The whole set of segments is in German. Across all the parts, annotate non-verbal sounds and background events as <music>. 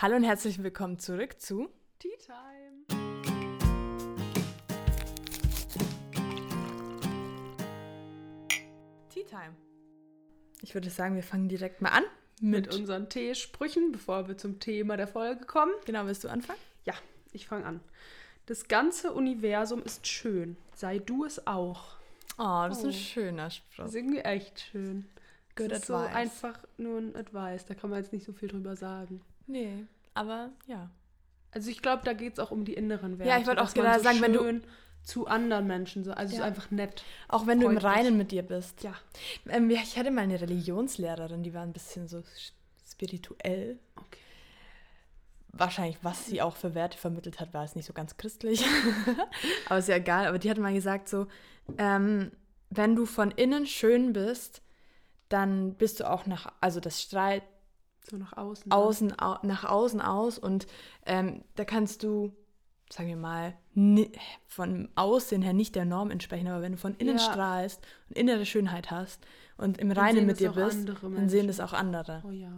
Hallo und herzlich willkommen zurück zu Tea Time. Tea Time. Ich würde sagen, wir fangen direkt mal an Mit mit. unseren Teesprüchen, bevor wir zum Thema der Folge kommen. genau, willst du anfangen? Ja, ich fange an. Das ganze Universum ist schön. Sei du es auch. Oh, das ist Oh. ein schöner Spruch. Das ist irgendwie echt schön. Good das ist so advice. einfach nur ein Advice. Da kann man jetzt nicht so viel drüber sagen. Nee, aber ja. Also ich glaube, da geht es auch um die inneren Werte. Ja, ich wollte auch gerade so sagen, wenn du- zu anderen Menschen so, also Ja. so einfach nett. Auch wenn du im Freundlich. Reinen mit dir bist. Ja. Ähm, ich hatte mal eine Religionslehrerin, die war ein bisschen so spirituell. Okay. Wahrscheinlich, was sie auch für Werte vermittelt hat, war es nicht so ganz christlich. <laughs> aber ist ja egal. Aber die hat mal gesagt so, ähm, wenn du von innen schön bist, dann bist du auch nach, also das strahlt So nach außen. außen, au, nach außen aus und ähm, da kannst du, sagen wir mal, von Aussehen her nicht der Norm entsprechen, aber wenn du von innen Ja. strahlst und innere Schönheit hast und im Reinen mit dir bist, dann sehen das auch andere. Oh ja.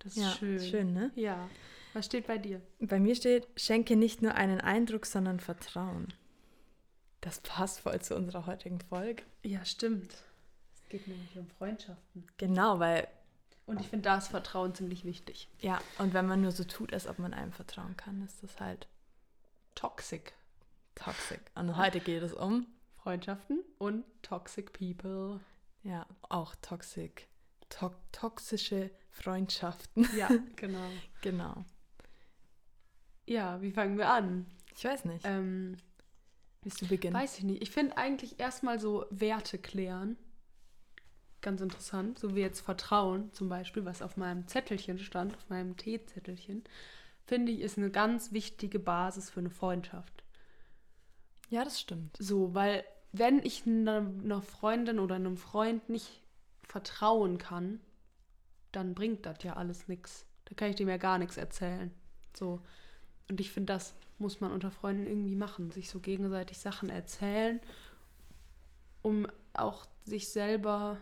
Das ist ja, schön. schön, ne? Ja. Was steht bei dir? Bei mir steht, schenke nicht nur einen Eindruck, sondern Vertrauen. Das passt voll zu unserer heutigen Folge. Ja, stimmt. Es geht nämlich um Freundschaften. Genau, weil, Und ich finde, da ist Vertrauen ziemlich wichtig. ja, und wenn man nur so tut, als ob man einem vertrauen kann, ist das halt Toxic. toxic. Und heute geht es um, Freundschaften und toxic people. ja, auch toxic. To toxische Freundschaften. <laughs> Ja, genau. Genau. Ja, wie fangen wir an? Ich weiß nicht. Ähm, Willst du beginnen? weiß ich nicht. Ich finde eigentlich erstmal so Werte klären. Ganz interessant. So wie jetzt Vertrauen zum Beispiel, was auf meinem Zettelchen stand, auf meinem Teezettelchen, finde ich, ist eine ganz wichtige Basis für eine Freundschaft. Ja, das stimmt. So, weil wenn ich einer, Freundin oder einem Freund nicht vertrauen kann, dann bringt das ja alles nichts. Da kann ich dem ja gar nichts erzählen. So. Und ich finde, das muss man unter Freunden irgendwie machen. Sich so gegenseitig Sachen erzählen, um auch sich selber,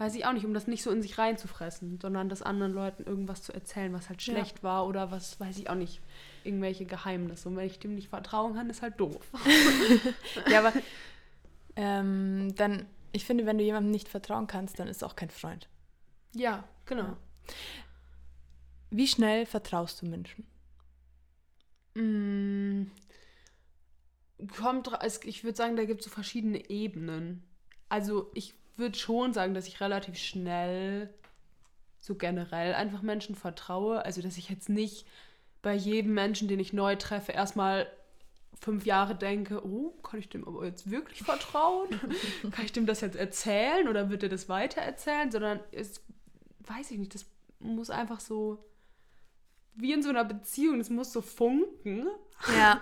weiß ich auch nicht, um das nicht so in sich reinzufressen, sondern das anderen Leuten irgendwas zu erzählen, was halt Ja. schlecht war oder was, weiß ich auch nicht, irgendwelche Geheimnisse. Und wenn ich dem nicht vertrauen kann, ist halt doof. <laughs> Ja, aber ähm, dann, ich finde, wenn du jemandem nicht vertrauen kannst, dann ist auch kein Freund. Ja, genau. Ja. Wie schnell vertraust du Menschen? Mm, kommt, ich würde sagen, da gibt es so verschiedene Ebenen. Also ich würde schon sagen, dass ich relativ schnell so generell einfach Menschen vertraue. Also dass ich jetzt nicht bei jedem Menschen, den ich neu treffe, erstmal fünf Jahre denke, oh, kann ich dem aber jetzt wirklich vertrauen? <laughs> kann ich dem das jetzt erzählen oder wird er das weiter erzählen? Sondern es, weiß ich nicht, das muss einfach so wie in so einer Beziehung, es muss so funken. Ja.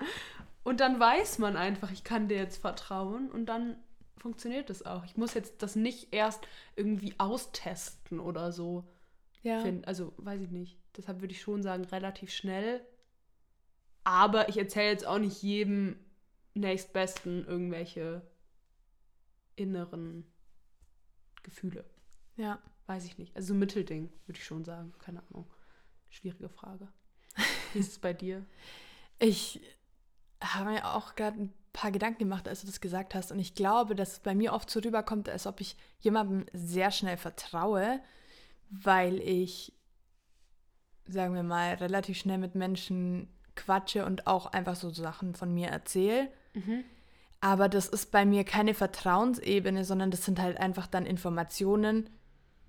Und dann weiß man einfach, ich kann dir jetzt vertrauen und dann funktioniert das auch. Ich muss jetzt das nicht erst irgendwie austesten oder so. Ja. Find, also weiß ich nicht. Deshalb würde ich schon sagen, relativ schnell. Aber ich erzähle jetzt auch nicht jedem nächstbesten irgendwelche inneren Gefühle. ja. Weiß ich nicht. Also so ein Mittelding, würde ich schon sagen. Keine Ahnung. Schwierige Frage. <laughs> Wie ist es bei dir? Ich habe mir auch gerade ein paar Gedanken gemacht, als du das gesagt hast. Und ich glaube, dass es bei mir oft so rüberkommt, als ob ich jemandem sehr schnell vertraue, weil ich, sagen wir mal, relativ schnell mit Menschen quatsche und auch einfach so Sachen von mir erzähle. Aber das ist bei mir keine Vertrauensebene, sondern das sind halt einfach dann Informationen,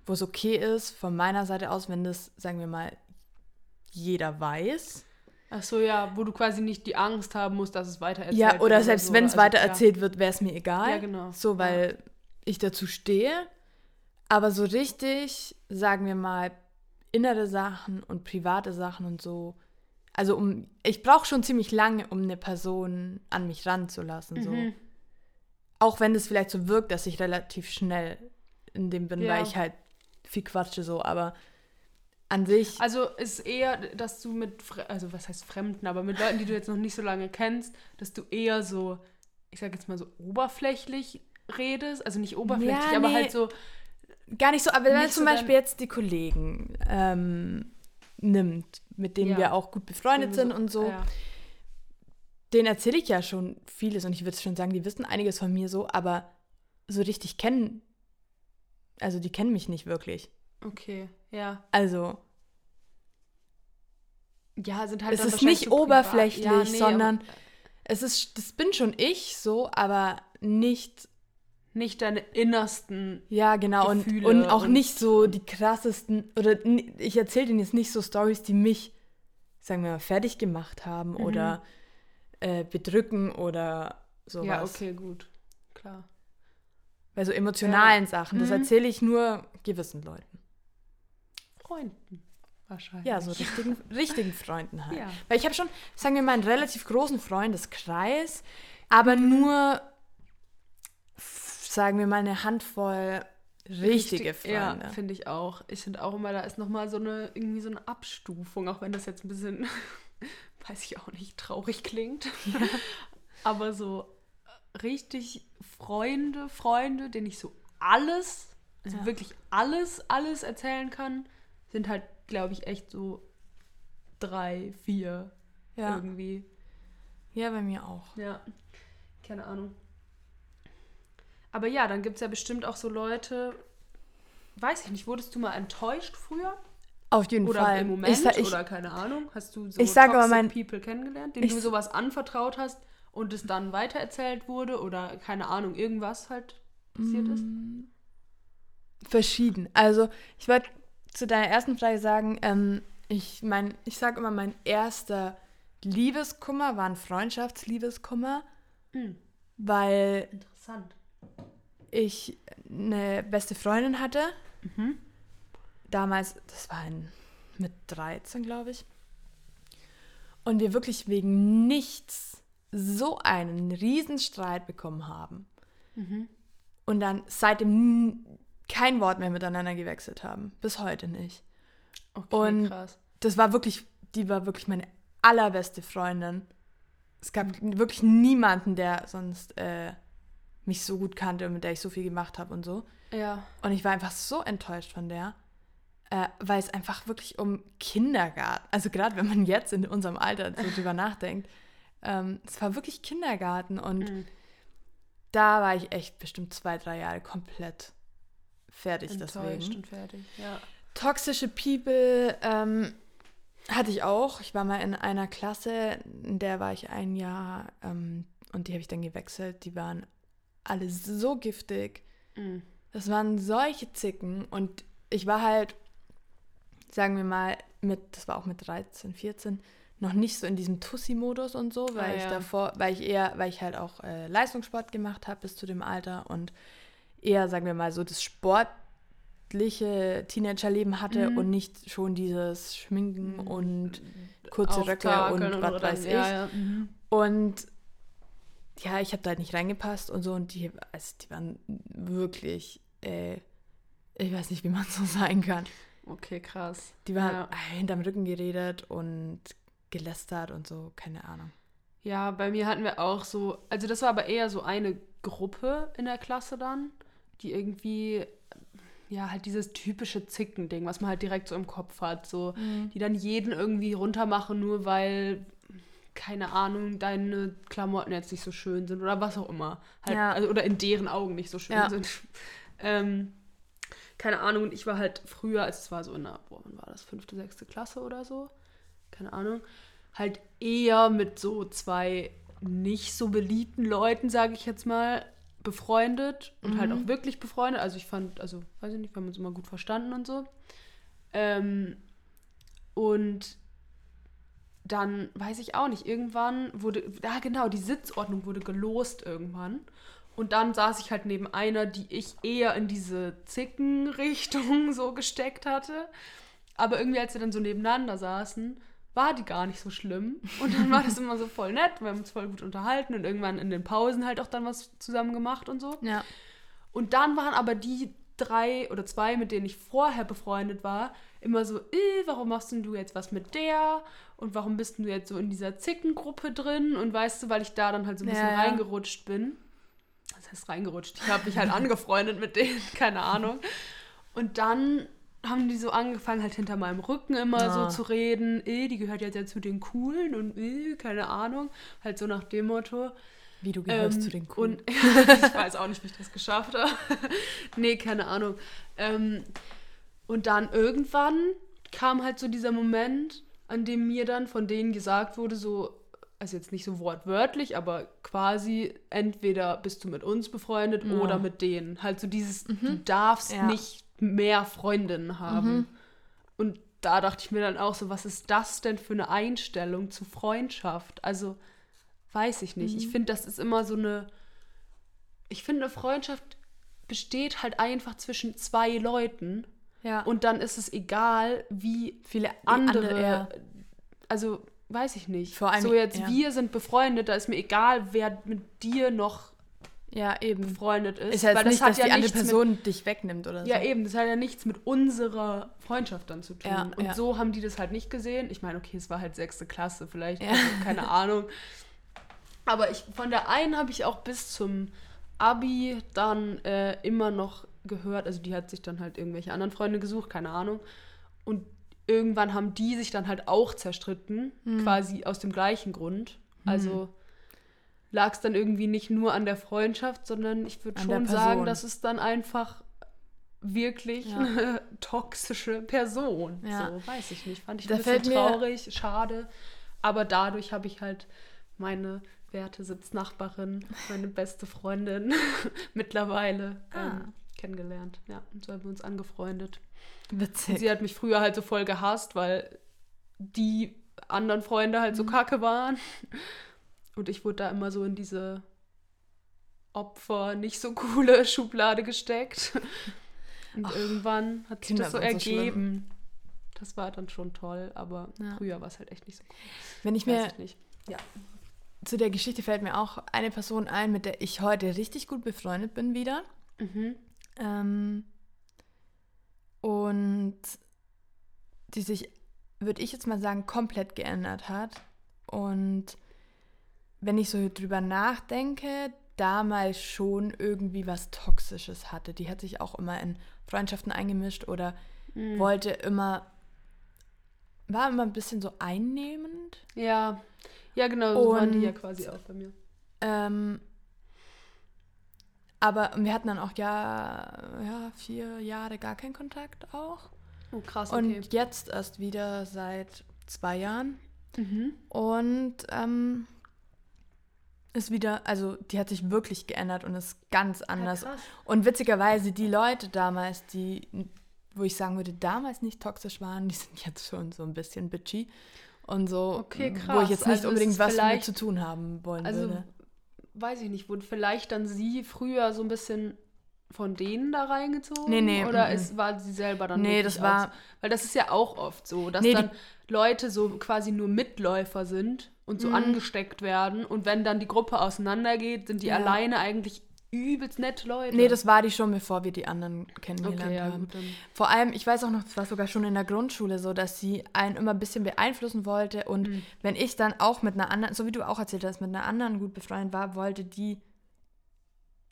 wo es okay ist, von meiner Seite aus, wenn das, sagen wir mal, jeder weiß. Ach so, ja, wo du quasi nicht die Angst haben musst, dass es weiter erzählt Ja, wird oder selbst so. wenn es Also, weiter ja. erzählt wird, wäre es mir egal. Ja, genau. So, weil ich dazu stehe. Aber so richtig, sagen wir mal, innere Sachen und private Sachen und so. Also um, ich brauche schon ziemlich lange, um eine Person an mich ranzulassen. So. Mhm. Auch wenn es vielleicht so wirkt, dass ich relativ schnell in dem bin, Ja. weil ich halt viel quatsche so. Aber an sich, Also ist eher, dass du mit, also was heißt Fremden, aber mit Leuten, die du jetzt noch nicht so lange kennst, dass du eher so, ich sag jetzt mal so oberflächlich redest. Also nicht oberflächlich, Ja, aber nee. halt so, Gar nicht so, aber wenn Nicht zum so Beispiel jetzt die Kollegen, ähm, nimmt, mit denen Ja. wir auch gut befreundet sind und so, Ja. denen erzähle ich ja schon vieles und ich würde schon sagen, die wissen einiges von mir so, aber so richtig kennen, also die kennen mich nicht wirklich. Okay, ja. Also Ja, sind halt es ist nicht oberflächlich, Ja, nee, sondern es ist, das bin schon ich so, aber nicht, nicht deine innersten. ja genau, und, Gefühle und auch und- nicht so die krassesten, oder ich erzähle denen jetzt nicht so Stories, die mich, sagen wir mal, fertig gemacht haben Mhm. oder äh, bedrücken oder sowas. Ja, okay, gut. Klar. Bei so emotionalen Sachen, das Mhm. erzähle ich nur gewissen Leuten. Freunden. Wahrscheinlich. Ja, so richtigen, <laughs> richtigen Freunden halt. Ja. Weil ich habe schon, sagen wir mal, einen relativ großen Freundeskreis, aber nur, sagen wir mal, eine Handvoll richtige Richtig- Ja, Freunde. finde ich auch. Ich finde auch immer, da ist nochmal so eine, irgendwie so eine Abstufung, auch wenn das jetzt ein bisschen, <laughs> weiß ich auch nicht, traurig klingt. <laughs> Aber so richtig Freunde, Freunde, denen ich so alles, also Ja. wirklich alles, alles erzählen kann, sind halt, glaube ich, echt so drei, vier ja. irgendwie. ja, bei mir auch. Ja, keine Ahnung. Aber ja, dann gibt es ja bestimmt auch so Leute, weiß ich nicht, wurdest du mal enttäuscht früher? Auf jeden Oder Fall. im Moment? ich, ich, oder keine Ahnung? Hast du so ich sag aber mein- People kennengelernt, denen ich- du sowas anvertraut hast und es dann weitererzählt wurde? Oder keine Ahnung, irgendwas halt passiert ist? Mm. verschieden. Also, ich wollte zu deiner ersten Frage sagen, ähm, ich mein, ich sage immer, mein erster Liebeskummer war ein Freundschaftsliebeskummer, Hm, weil interessant. ich eine beste Freundin hatte. Mhm. Damals, das war ein, mit 13, glaube ich. Und wir wirklich wegen nichts so einen Riesenstreit bekommen haben. Mhm. Und dann seitdem kein Wort mehr miteinander gewechselt haben. Bis heute nicht. Okay, Und- krass. Das war wirklich, die war wirklich meine allerbeste Freundin. Es gab wirklich niemanden, der sonst äh, mich so gut kannte und mit der ich so viel gemacht habe und so. Ja. Und ich war einfach so enttäuscht von der, äh, weil es einfach wirklich um Kindergarten, also gerade wenn man jetzt in unserem Alter so <laughs> drüber nachdenkt, ähm, es war wirklich Kindergarten und Mhm. da war ich echt bestimmt zwei, drei Jahre komplett fertig Enttäuscht deswegen. und fertig. Ja. Toxische People ähm, hatte ich auch. Ich war mal in einer Klasse, in der war ich ein Jahr ähm, und die habe ich dann gewechselt. Die waren alle so giftig. Mhm. Das waren solche Zicken und ich war halt, sagen wir mal, mit, das war auch mit 13, 14, noch nicht so in diesem Tussi-Modus und so, weil Ah, ich ja. davor, weil ich eher, weil ich halt auch äh, Leistungssport gemacht habe bis zu dem Alter und eher, sagen wir mal, so das sportliche Teenagerleben hatte Mhm. und nicht schon dieses Schminken und kurze Röcke und was weiß ich. Ja, ja. Mhm. Und ja, ich habe da halt nicht reingepasst und so. Und die, also die waren wirklich, äh, ich weiß nicht, wie man <laughs> so sein kann. Okay, krass. Die waren Ja. hinterm Rücken geredet und gelästert und so, keine Ahnung. Ja, bei mir hatten wir auch so, also das war aber eher so eine Gruppe in der Klasse dann, die irgendwie, ja, halt dieses typische Zicken-Ding, was man halt direkt so im Kopf hat, so, die dann jeden irgendwie runtermachen, nur weil, keine Ahnung, deine Klamotten jetzt nicht so schön sind oder was auch immer. Halt, Ja. also, oder in deren Augen nicht so schön Ja. sind. <laughs> ähm, keine Ahnung, und ich war halt früher, also es war so in der, boah, wann war das, fünfte, sechste Klasse oder so, keine Ahnung, halt eher mit so zwei nicht so beliebten Leuten, sage ich jetzt mal, befreundet und halt auch wirklich befreundet. Also ich fand, also weiß ich nicht, wir haben uns immer gut verstanden und so. Ähm, und dann weiß ich auch nicht, irgendwann wurde, ja genau, die Sitzordnung wurde gelost irgendwann. Und dann saß ich halt neben einer, die ich eher in diese Zickenrichtung <laughs> so gesteckt hatte. Aber irgendwie, als wir dann so nebeneinander saßen, war die gar nicht so schlimm. Und dann war das immer so voll nett. Wir haben uns voll gut unterhalten und irgendwann in den Pausen halt auch dann was zusammen gemacht und so. Ja. Und dann waren aber die drei oder zwei, mit denen ich vorher befreundet war, immer so, äh, warum machst denn du jetzt was mit der? Und warum bist du jetzt so in dieser Zickengruppe drin? Und weißt du, weil ich da dann halt so ein bisschen Ja, ja. reingerutscht bin. Das heißt reingerutscht. Ich habe mich halt <laughs> angefreundet mit denen, keine Ahnung. Und dann haben die so angefangen, halt hinter meinem Rücken immer Ah. so zu reden. Eh, die gehört jetzt ja zu den Coolen und eh, keine Ahnung. Halt so nach dem Motto. Wie du gehörst Ähm, zu den Coolen. Und <laughs> ich weiß auch nicht, wie ich das geschafft habe. <laughs> nee, keine Ahnung. Ähm, und dann irgendwann kam halt so dieser Moment, an dem mir dann von denen gesagt wurde, so, also jetzt nicht so wortwörtlich, aber quasi entweder bist du mit uns befreundet Ja. oder mit denen. Halt so dieses, du darfst Ja. nicht mehr Freundinnen haben. Mhm. Und da dachte ich mir dann auch so, was ist das denn für eine Einstellung zu Freundschaft? Also, weiß ich nicht. Ich Mhm. finde, das ist immer so eine. Ich finde, eine Freundschaft besteht halt einfach zwischen zwei Leuten. ja. Und dann ist es egal, wie viele andere. ja. Also, weiß ich nicht. Vor allem- so jetzt, ja. wir sind befreundet, da ist mir egal, wer mit dir noch ja, eben. befreundet ist. Ist ja weil jetzt nicht, hat dass die andere nichts mit- Person dich wegnimmt oder so. Ja, eben, das hat ja nichts mit unserer Freundschaft dann zu tun. Ja, und ja. so haben die das halt nicht gesehen. Ich meine, okay, es war halt sechste Klasse, vielleicht, Ja. also, keine <laughs> Ahnung. Aber ich, von der einen habe ich auch bis zum Abi dann äh, immer noch gehört. Also die hat sich dann halt irgendwelche anderen Freunde gesucht, keine Ahnung. Und irgendwann haben die sich dann halt auch zerstritten, Hm. quasi aus dem gleichen Grund. Also lag es dann irgendwie nicht nur an der Freundschaft, sondern ich würde schon sagen, dass es dann einfach wirklich Ja. eine <laughs> toxische Person. Ja. So, weiß ich nicht. Fand ich Da ein bisschen fällt mir- traurig, schade. Aber dadurch habe ich halt meine werte Sitznachbarin, meine beste Freundin <laughs> mittlerweile Ah. ähm, kennengelernt. Ja, und so haben wir uns angefreundet. Und Witzig. sie hat mich früher halt so voll gehasst, weil die anderen Freunde halt so kacke waren. Und ich wurde da immer so in diese Opfer, nicht so coole <laughs> Schublade gesteckt. Und irgendwann hat sich Kinder das so sind so ergeben. das war dann schon toll, aber Ja. früher war es halt echt nicht so cool. Wenn ich mir ich. Ja. zu der Geschichte fällt mir auch eine Person ein, mit der ich heute richtig gut befreundet bin wieder. Mhm. Ähm, und die sich, würde ich jetzt mal sagen, komplett geändert hat. Und wenn ich so drüber nachdenke, damals schon irgendwie was Toxisches hatte. Die hat sich auch immer in Freundschaften eingemischt oder Mhm. wollte immer, war immer ein bisschen so einnehmend. Ja. Ja, genau, so waren die Und- ja quasi auch bei mir. Ähm, aber wir hatten dann auch ja, ja vier Jahre gar keinen Kontakt auch. Oh, krass, Und jetzt erst wieder seit zwei Jahren. Mhm. Und ähm, ist wieder, also die hat sich wirklich geändert und ist ganz anders. krass. und witzigerweise, die Leute damals, die, wo ich sagen würde, damals nicht toxisch waren, die sind jetzt schon so ein bisschen bitchy. Und so, Okay, wo ich jetzt nicht Also es unbedingt was damit zu tun haben wollen Also, würde. weiß ich nicht, wurde vielleicht dann sie früher so ein bisschen von denen da reingezogen? Nee, nee, Oder mhm. ist, war sie selber dann Nee, das war- auch so? Weil das ist ja auch oft so, dass Nee, dann Leute so quasi nur Mitläufer sind und so Mhm. angesteckt werden. Und wenn dann die Gruppe auseinandergeht, sind die Ja. alleine eigentlich übelst nette Leute. Nee, das war die schon, bevor wir die anderen kennengelernt Okay, ja, haben. gut. Vor allem, ich weiß auch noch, das war sogar schon in der Grundschule so, dass sie einen immer ein bisschen beeinflussen wollte. Und Mhm. wenn ich dann auch mit einer anderen, so wie du auch erzählt hast, mit einer anderen gut befreundet war, wollte die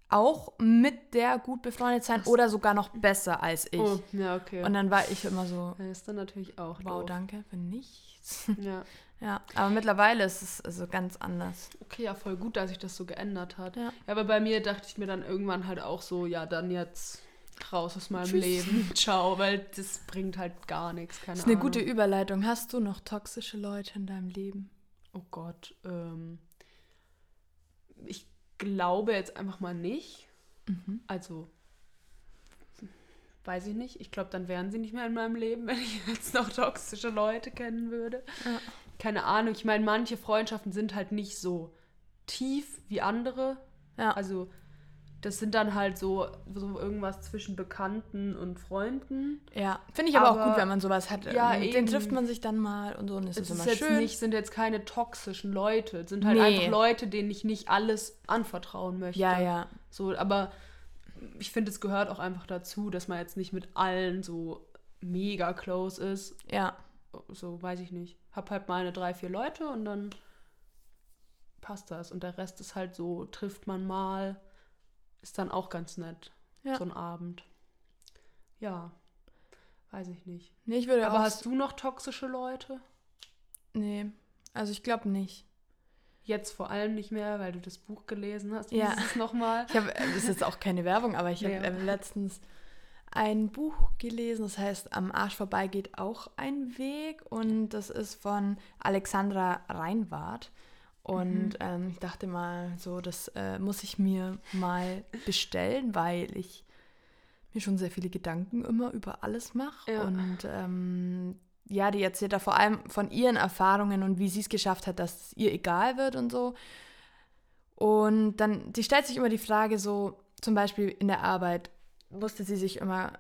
auch mit der gut befreundet sein oder sogar noch besser als ich. Oh, ja, okay. Und dann war ich immer so, ja, ist dann natürlich auch wow, doof. danke für nichts. Ja. <laughs> ja, aber mittlerweile ist es also ganz anders. Okay, ja, voll gut, dass sich das so geändert hat. Ja. Ja, aber bei mir dachte ich mir dann irgendwann halt auch so, ja, dann jetzt raus aus meinem Tschüss. Leben. <laughs> Ciao, weil das bringt halt gar nichts. Keine Das ist eine Ahnung. gute Überleitung. Hast du noch toxische Leute in deinem Leben? Oh Gott. Ähm, ich glaube jetzt einfach mal nicht. Mhm. Also, weiß ich nicht. Ich glaube, dann wären sie nicht mehr in meinem Leben, <laughs> wenn ich jetzt noch toxische Leute kennen würde. Ja. Keine Ahnung. Ich meine, manche Freundschaften sind halt nicht so tief wie andere. Ja. Also, das sind dann halt so, so irgendwas zwischen Bekannten und Freunden. Ja, finde ich aber, auch Aber- gut, wenn man sowas hat. Ja, Mit eben. Den trifft man sich dann mal und so und es ist ist immer jetzt schön. nicht, sind jetzt keine toxischen Leute. Es sind halt Nee. einfach Leute, denen ich nicht alles anvertrauen möchte. ja, ja. So, aber ich finde, es gehört auch einfach dazu, dass man jetzt nicht mit allen so mega close ist. Ja, So, weiß ich nicht. Hab halt meine drei, vier Leute und dann passt das. Und der Rest ist halt so, trifft man mal, ist dann auch ganz nett. Ja. So ein Abend. Ja. weiß ich nicht. Nee, ich würde Aber hast du noch toxische Leute? Nee, also ich glaube nicht. Jetzt vor allem nicht mehr, weil du das Buch gelesen hast. Ja. Nochmal. Ich habe, das ist jetzt auch keine Werbung, aber ich habe Nee. ähm, letztens ein Buch gelesen, das heißt Am Arsch vorbei geht auch ein Weg und das ist von Alexandra Reinwart. Und ähm, ich dachte mal, so, das äh, muss ich mir mal bestellen, weil ich mir schon sehr viele Gedanken immer über alles mache. Ja. Und ähm, ja, die erzählt da vor allem von ihren Erfahrungen und wie sie es geschafft hat, dass es ihr egal wird und so. Und dann, die stellt sich immer die Frage so, zum Beispiel in der Arbeit musste sie sich immer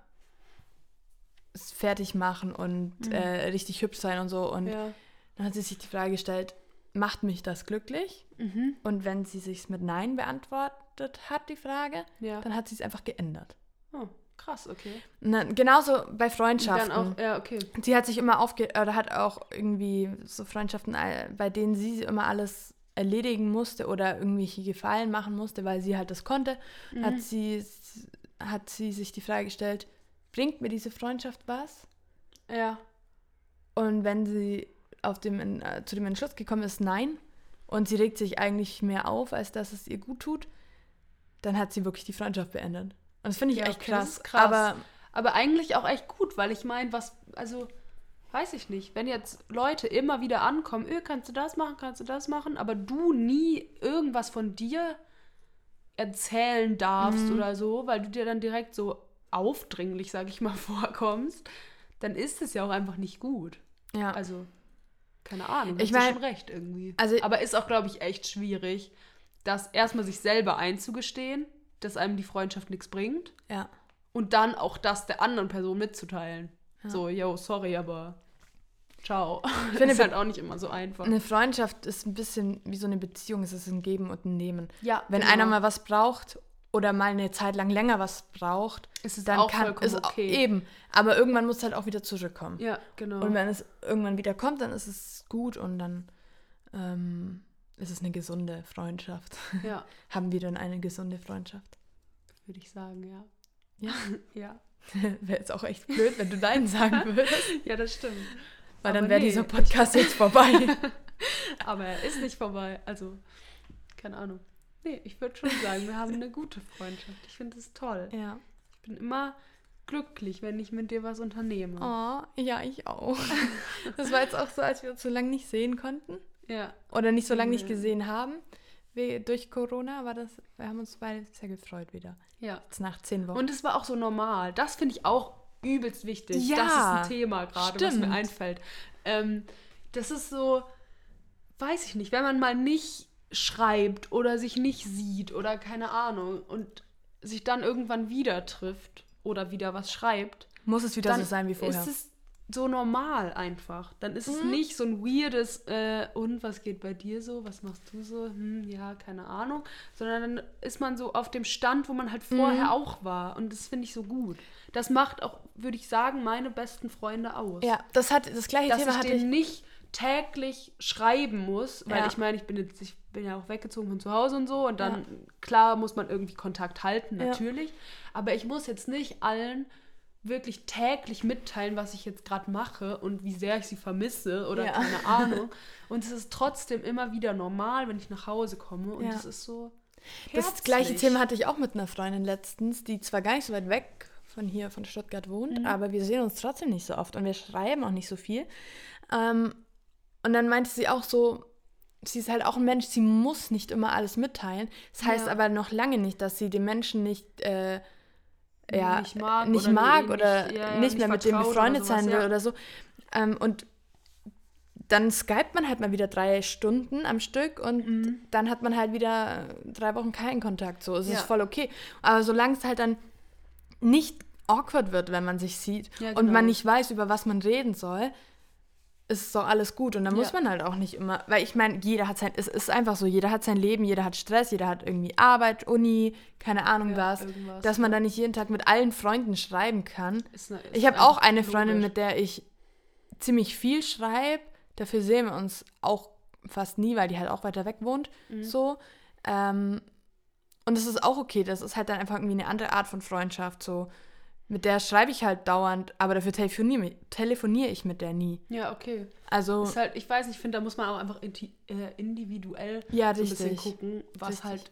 fertig machen und äh, richtig hübsch sein und so. Und Ja. dann hat sie sich die Frage gestellt, macht mich das glücklich? Mhm. Und wenn sie sich mit Nein beantwortet hat, die Frage, Ja. dann hat sie es einfach geändert. Oh, krass, okay. Dann, genauso bei Und Freundschaften. dann auch, ja, okay. Sie hat sich immer aufge... oder hat auch irgendwie so Freundschaften, bei denen sie immer alles erledigen musste oder irgendwelche Gefallen machen musste, weil sie halt das konnte, Mhm. hat, sie, hat sie sich die Frage gestellt, bringt mir diese Freundschaft was? Ja. Und wenn sie auf dem, äh, zu dem Entschluss gekommen ist, nein, und sie regt sich eigentlich mehr auf, als dass es ihr gut tut, dann hat sie wirklich die Freundschaft beendet. Und das finde ich Ja, echt okay, das krass. ist krass. Aber Aber eigentlich auch echt gut, weil ich meine, was, also, weiß ich nicht, wenn jetzt Leute immer wieder ankommen, öh, kannst du das machen, kannst du das machen, aber du nie irgendwas von dir erzählen darfst Mhm. oder so, weil du dir dann direkt so aufdringlich, sag ich mal, <laughs> vorkommst, dann ist es ja auch einfach nicht gut. ja, Also, keine Ahnung, Ich hast du mein- schon recht irgendwie. also- aber ist auch, glaube ich, echt schwierig, das erstmal sich selber einzugestehen, dass einem die Freundschaft nichts bringt ja. und dann auch das der anderen Person mitzuteilen. Ja. So, yo, sorry, aber ciao. Ich <laughs> finde, ist halt auch nicht immer so einfach. Eine Freundschaft ist ein bisschen wie so eine Beziehung, es ist ein Geben und ein Nehmen. ja, Wenn genau. einer mal was braucht oder mal eine Zeit lang länger was braucht, ist es dann auch kann es okay. eben. Aber irgendwann muss es halt auch wieder zurückkommen. Ja, genau. Und wenn es irgendwann wieder kommt, dann ist es gut und dann ähm, ist es eine gesunde Freundschaft. ja, <laughs> Haben wir dann eine gesunde Freundschaft? würde ich sagen, ja. Ja. <laughs> ja. Wäre jetzt auch echt blöd, wenn du Nein sagen würdest. Ja, das stimmt. Weil dann wäre nee. dieser Podcast jetzt vorbei. <laughs> Aber er ist nicht vorbei. Also, keine Ahnung. Nee, ich würde schon sagen, wir haben eine gute Freundschaft. Ich finde es toll. ja. Ich bin immer glücklich, wenn ich mit dir was unternehme. Oh, ja, ich auch. <laughs> Das war jetzt auch so, als wir uns so lange nicht sehen konnten. Ja, Oder nicht so lange nicht gesehen haben. Wir, durch Corona war das, wir haben uns beide sehr gefreut wieder. ja. Jetzt nach zehn Wochen. Und es war auch so normal. Das finde ich auch übelst wichtig. Ja, das ist ein Thema gerade, was mir einfällt. Ähm, das ist so, weiß ich nicht, wenn man mal nicht schreibt oder sich nicht sieht oder keine Ahnung und sich dann irgendwann wieder trifft oder wieder was schreibt, Muss es wieder so sein wie vorher. ist es so normal einfach. Dann ist es nicht so ein weirdes, äh, und was geht bei dir so? Was machst du so? Hm, ja, keine Ahnung. Sondern dann ist man so auf dem Stand, wo man halt vorher auch war. Und das finde ich so gut. Das macht auch, würde ich sagen, meine besten Freunde aus. ja, das hat das gleiche Dass Thema ich hatte denen ich. nicht täglich schreiben muss, weil Ja. ich meine, ich bin jetzt, ich bin ja auch weggezogen von zu Hause und so und dann, Ja. klar, muss man irgendwie Kontakt halten, Ja. natürlich. Aber ich muss jetzt nicht allen wirklich täglich mitteilen, was ich jetzt gerade mache und wie sehr ich sie vermisse oder Ja. keine Ahnung. <laughs> Und es ist trotzdem immer wieder normal, wenn ich nach Hause komme und Ja. es ist so. Das gleiche herzlich. Thema hatte ich auch mit einer Freundin letztens, die zwar gar nicht so weit weg von hier, von Stuttgart wohnt, Mhm. aber wir sehen uns trotzdem nicht so oft und wir schreiben auch nicht so viel. Ähm, und dann meinte sie auch so, sie ist halt auch ein Mensch, sie muss nicht immer alles mitteilen. Das heißt Ja. aber noch lange nicht, dass sie den Menschen nicht, äh, ja, Nicht mag nicht oder mag nicht- oder ja, ja, nicht nicht mehr mit dem befreundet sowas, sein will oder so. Ähm, und dann skypt man halt mal wieder drei Stunden am Stück und dann hat man halt wieder drei Wochen keinen Kontakt. So, es Mhm. Ist voll okay. Aber solange es halt dann nicht awkward wird, wenn man sich sieht Ja, und genau. man nicht weiß, über was man reden soll, ist doch alles gut. Und dann muss Ja. man halt auch nicht immer, weil ich meine, jeder hat sein, es ist einfach so, jeder hat sein Leben, jeder hat Stress, jeder hat irgendwie Arbeit, Uni, keine Ahnung Ja, was, irgendwas, dass man dann nicht jeden Tag mit allen Freunden schreiben kann. Ist ne- Ich ist habe auch eine Freundin, logisch. mit der ich ziemlich viel schreibe. Dafür sehen wir uns auch fast nie, weil die halt auch weiter weg wohnt. Mhm. So. Ähm, und das ist auch okay. Das ist halt dann einfach irgendwie eine andere Art von Freundschaft. So. Mit der schreibe ich halt dauernd, aber dafür telefoniere telefonier ich mit der nie. Ja, okay. Also, Ist halt, ich weiß nicht, ich finde, da muss man auch einfach äh, individuell ja, so ein bisschen gucken, was Richtig. halt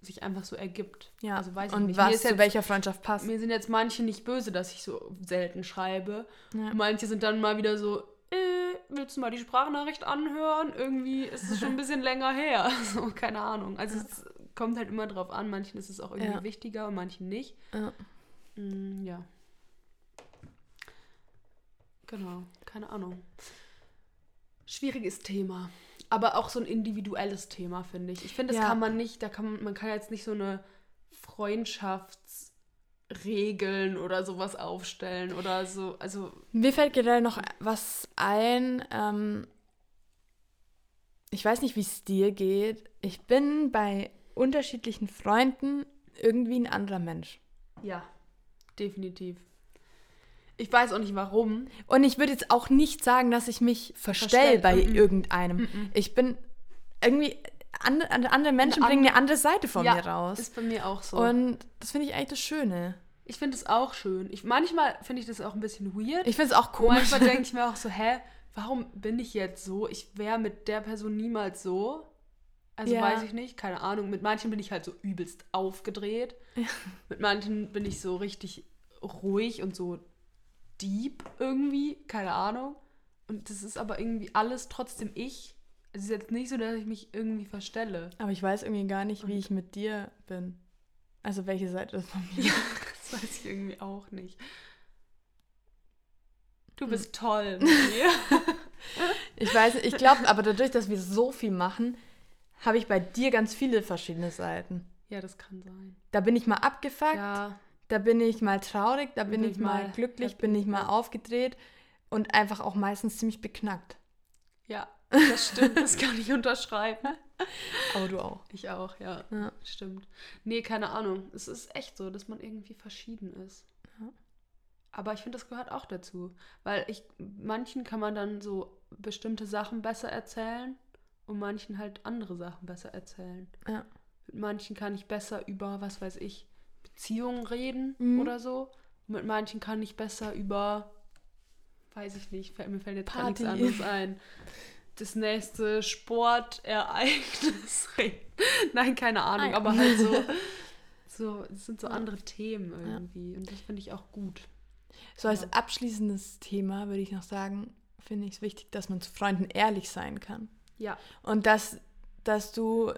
sich einfach so ergibt. Ja, Also weiß ich und nicht. Mir was ist zu jetzt- welcher Freundschaft passt. Mir sind jetzt manche nicht böse, dass ich so selten schreibe. Ja. Manche sind dann mal wieder so, äh, willst du mal die Sprachnachricht anhören? Irgendwie ist es schon ein bisschen <laughs> länger her. <laughs> So, keine Ahnung. Also es kommt halt immer drauf an. Manchen ist es auch irgendwie Ja. wichtiger und manchen nicht. Ja. Mm, ja. Genau, keine Ahnung. Schwieriges Thema. Aber auch so ein individuelles Thema, finde ich. Ich finde, das Ja. kann man nicht, da kann man, man kann jetzt nicht so eine Freundschaftsregeln oder sowas aufstellen oder so. Also, Mir fällt gerade noch was ein. Ähm, ich weiß nicht, wie es dir geht. Ich bin bei unterschiedlichen Freunden irgendwie ein anderer Mensch. ja, definitiv. Ich weiß auch nicht warum. Und ich würde jetzt auch nicht sagen, dass ich mich Verstell- bei Mm-mm. irgendeinem. Mm-mm. Ich bin irgendwie. Andere, andere Menschen bringen eine andere Seite von mir raus. Ist bei mir auch so. Und das finde ich eigentlich das Schöne. ich finde es auch schön. Ich, manchmal finde ich das auch ein bisschen weird. Ich finde es auch komisch. manchmal denke ich mir auch so, hä, warum bin ich jetzt so? Ich wäre mit der Person niemals so. Also Ja. weiß ich nicht, keine Ahnung. Mit manchen bin ich halt so übelst aufgedreht. Mit manchen bin ich so richtig ruhig und so deep irgendwie, keine Ahnung. Und das ist aber irgendwie alles trotzdem ich. Es ist jetzt nicht so, dass ich mich irgendwie verstelle. Aber ich weiß irgendwie gar nicht, wie Und- ich mit dir bin. Also welche Seite das von mir <laughs> Das weiß ich irgendwie auch nicht. Du Hm. bist toll <laughs> mit mir. Ich weiß, ich glaube, aber dadurch, dass wir so viel machen, habe ich bei dir ganz viele verschiedene Seiten. ja, das kann sein. Da bin ich mal abgefuckt, Ja, da bin ich mal traurig, da bin bin ich mal mal glücklich, bin ich mal aufgedreht und einfach auch meistens ziemlich beknackt. Ja, das stimmt, das kann ich unterschreiben. <laughs> Aber du auch. Ich auch, ja. Ja. Stimmt. Nee, keine Ahnung. Es ist echt so, dass man irgendwie verschieden ist. Ja. Aber ich finde, das gehört auch dazu. Weil ich, manchen kann man dann so bestimmte Sachen besser erzählen und manchen halt andere Sachen besser erzählen. Ja. Mit manchen kann ich besser über, was weiß ich, Beziehungen reden Mhm. oder so. Und mit manchen kann ich besser über, weiß ich nicht, mir fällt jetzt gar nichts Party. anderes ein. Das nächste Sportereignis <laughs> reden. Nein, keine Ahnung, Ah ja. aber halt so, so, es sind so andere Themen irgendwie. Und das finde ich auch gut. So als Ja. abschließendes Thema würde ich noch sagen, finde ich es wichtig, dass man zu Freunden ehrlich sein kann. Ja, Und dass, dass du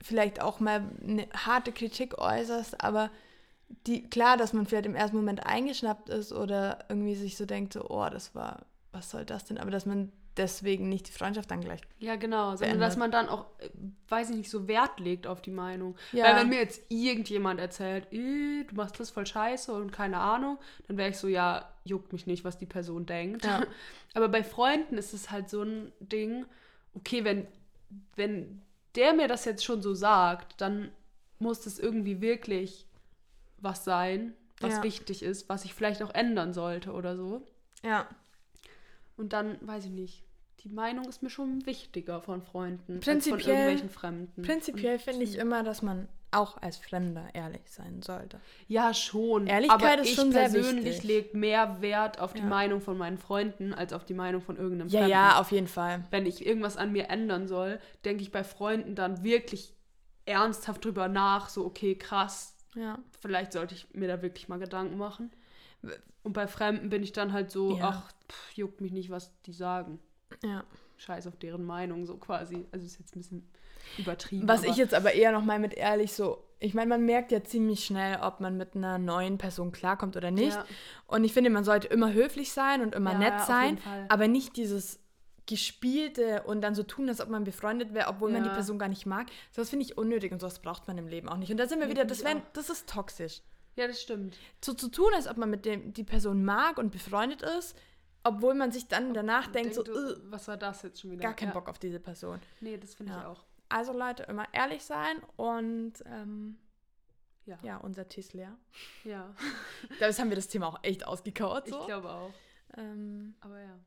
vielleicht auch mal eine harte Kritik äußerst, aber die, klar, dass man vielleicht im ersten Moment eingeschnappt ist oder irgendwie sich so denkt, so, oh, das war, was soll das denn? Aber dass man deswegen nicht die Freundschaft dann gleich. ja, genau. Sondern dass man dann auch, äh, weiß ich nicht, so Wert legt auf die Meinung. Ja. Weil wenn mir jetzt irgendjemand erzählt, "Äh, du machst das voll scheiße und keine Ahnung, dann wäre ich so, ja, juckt mich nicht, was die Person denkt. Ja. <laughs> Aber bei Freunden ist es halt so ein Ding, okay, wenn, wenn der mir das jetzt schon so sagt, dann muss das irgendwie wirklich was sein, was Ja. wichtig ist, was ich vielleicht auch ändern sollte oder so. Ja. Und dann, weiß ich nicht, die Meinung ist mir schon wichtiger von Freunden als von irgendwelchen Fremden. Prinzipiell finde ich immer, dass man auch als Fremder ehrlich sein sollte. Ja, schon. Ehrlichkeit aber ist ich schon sehr persönlich lege mehr Wert auf die Ja. Meinung von meinen Freunden als auf die Meinung von irgendeinem Ja, Fremden. ja, auf jeden Fall. Wenn ich irgendwas an mir ändern soll, denke ich bei Freunden dann wirklich ernsthaft drüber nach, so, okay, krass, Ja. vielleicht sollte ich mir da wirklich mal Gedanken machen. Und bei Fremden bin ich dann halt so, Ja. ach, pff, juckt mich nicht, was die sagen. Ja. Scheiß auf deren Meinung, so quasi. Also ist jetzt ein bisschen übertrieben. Was ich jetzt aber eher noch mal mit ehrlich so, ich meine, man merkt ja ziemlich schnell, ob man mit einer neuen Person klarkommt oder nicht. Ja. Und ich finde, man sollte immer höflich sein und immer Ja, nett ja, sein, aber nicht dieses gespielte und dann so tun, als ob man befreundet wäre, obwohl man die Ja. Person gar nicht mag. So, das finde ich unnötig und sowas braucht man im Leben auch nicht. Und da sind wir wieder, das, ich wär, das ist toxisch. ja, das stimmt. So zu tun, als ob man mit dem die Person mag und befreundet ist, obwohl man sich dann danach denkt, so, Denkt, "Ugh, was war das jetzt schon wieder? gar keinen ja. Bock auf diese Person. Nee, das finde ich Ja. auch. Also Leute, immer ehrlich sein und ähm, Ja. ja, unser Tee ist leer. Ja, <laughs> Das haben wir das Thema auch echt ausgekaut. So. ich glaube auch. ähm, Aber ja.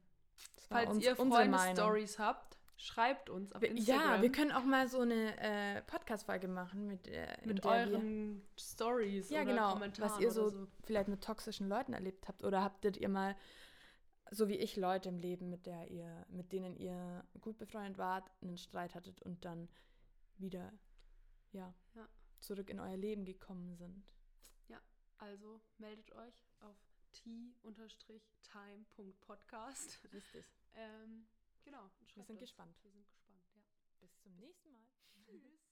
Falls uns- ihr. Freunde-Stories habt, Schreibt uns auf Instagram. Ja, wir können auch mal so eine äh, Podcast-Folge machen mit, äh, mit euren Stories Ja, oder genau. Kommentaren Was ihr so, so. vielleicht mit toxischen Leuten erlebt habt. Oder habtet ihr mal, so wie ich, Leute im Leben, mit der ihr, mit denen ihr gut befreundet wart, einen Streit hattet und dann wieder, ja, Ja. zurück in euer Leben gekommen sind. Also meldet euch auf t-time.podcast. Richtig. Ähm, genau. Wir sind uns. gespannt. Wir sind gespannt, ja. Bis zum nächsten Mal. Tschüss. <laughs>